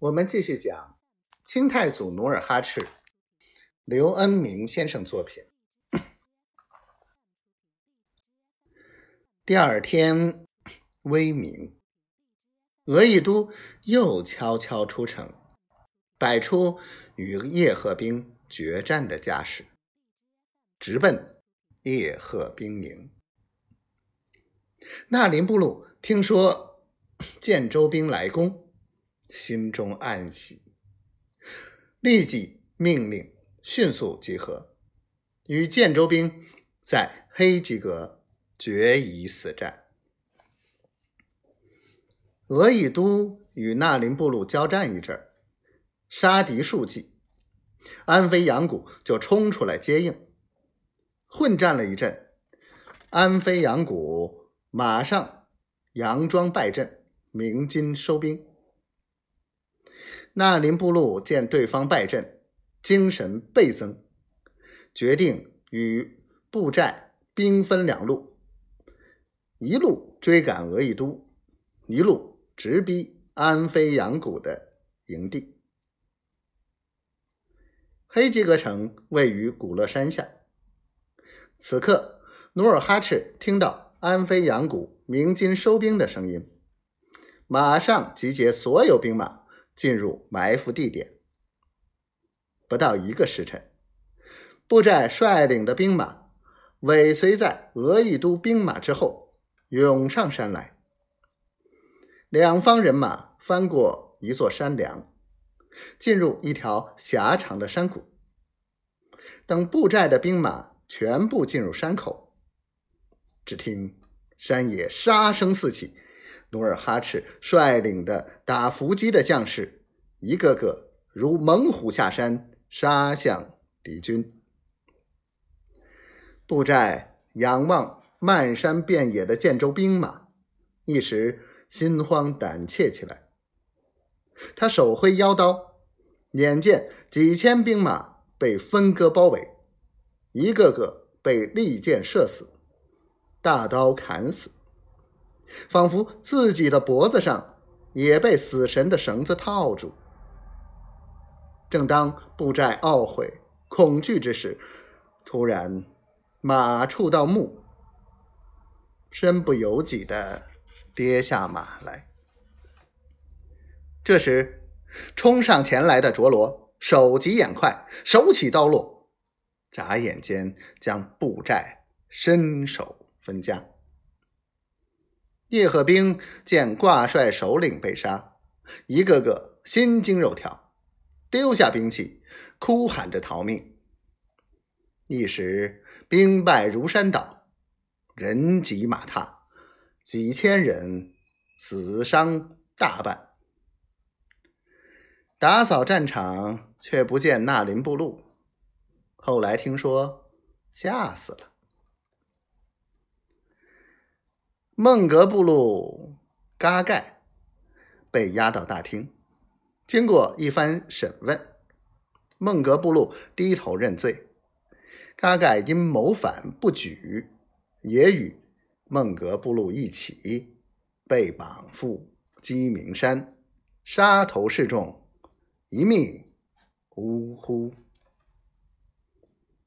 我们继续讲清太祖努尔哈赤，刘恩明先生作品。第二天微明，额亦都又悄悄出城，摆出与叶赫兵决战的架势，直奔叶赫兵营。那林部落听说建州兵来攻。心中暗喜，立即命令迅速集合，与建州兵在黑吉阁决一死战。额亦都与纳林部落交战一阵，杀敌数计，安飞杨谷就冲出来接应，混战了一阵，安飞杨谷马上佯装败阵，鸣金收兵。纳林部落见对方败阵，精神倍增，决定与部寨兵分两路，一路追赶额亦都，一路直逼安飞阳谷的营地。黑吉格城位于古勒山下。此刻，努尔哈赤听到安飞阳谷鸣金收兵的声音，马上集结所有兵马。进入埋伏地点，不到一个时辰，布寨率领的兵马尾随在俄亦都兵马之后，涌上山来。两方人马翻过一座山梁，进入一条狭长的山谷。等布寨的兵马全部进入山口，只听山野杀声四起。努尔哈赤率领的打伏击的将士，一个个如猛虎下山，杀向敌军。布寨仰望漫山遍野的建州兵马，一时心慌胆怯起来。他手挥腰刀，眼见几千兵马被分割包围，一个个被利箭射死，大刀砍死。仿佛自己的脖子上也被死神的绳子套住。正当布寨懊悔、恐惧之时，突然马触到木，身不由己的跌下马来。这时，冲上前来的卓罗手疾眼快，手起刀落，眨眼间将布寨身首分家。叶赫兵见挂帅首领被杀，一个个心惊肉跳，丢下兵器，哭喊着逃命。一时兵败如山倒，人挤马踏，几千人死伤大半。打扫战场，却不见纳林部落。后来听说，吓死了。孟格部落嘎盖被押到大厅，经过一番审问，孟格部落低头认罪。嘎盖因谋反不举，也与孟格部落一起被绑赴鸡鸣山，杀头示众，一命呜呼。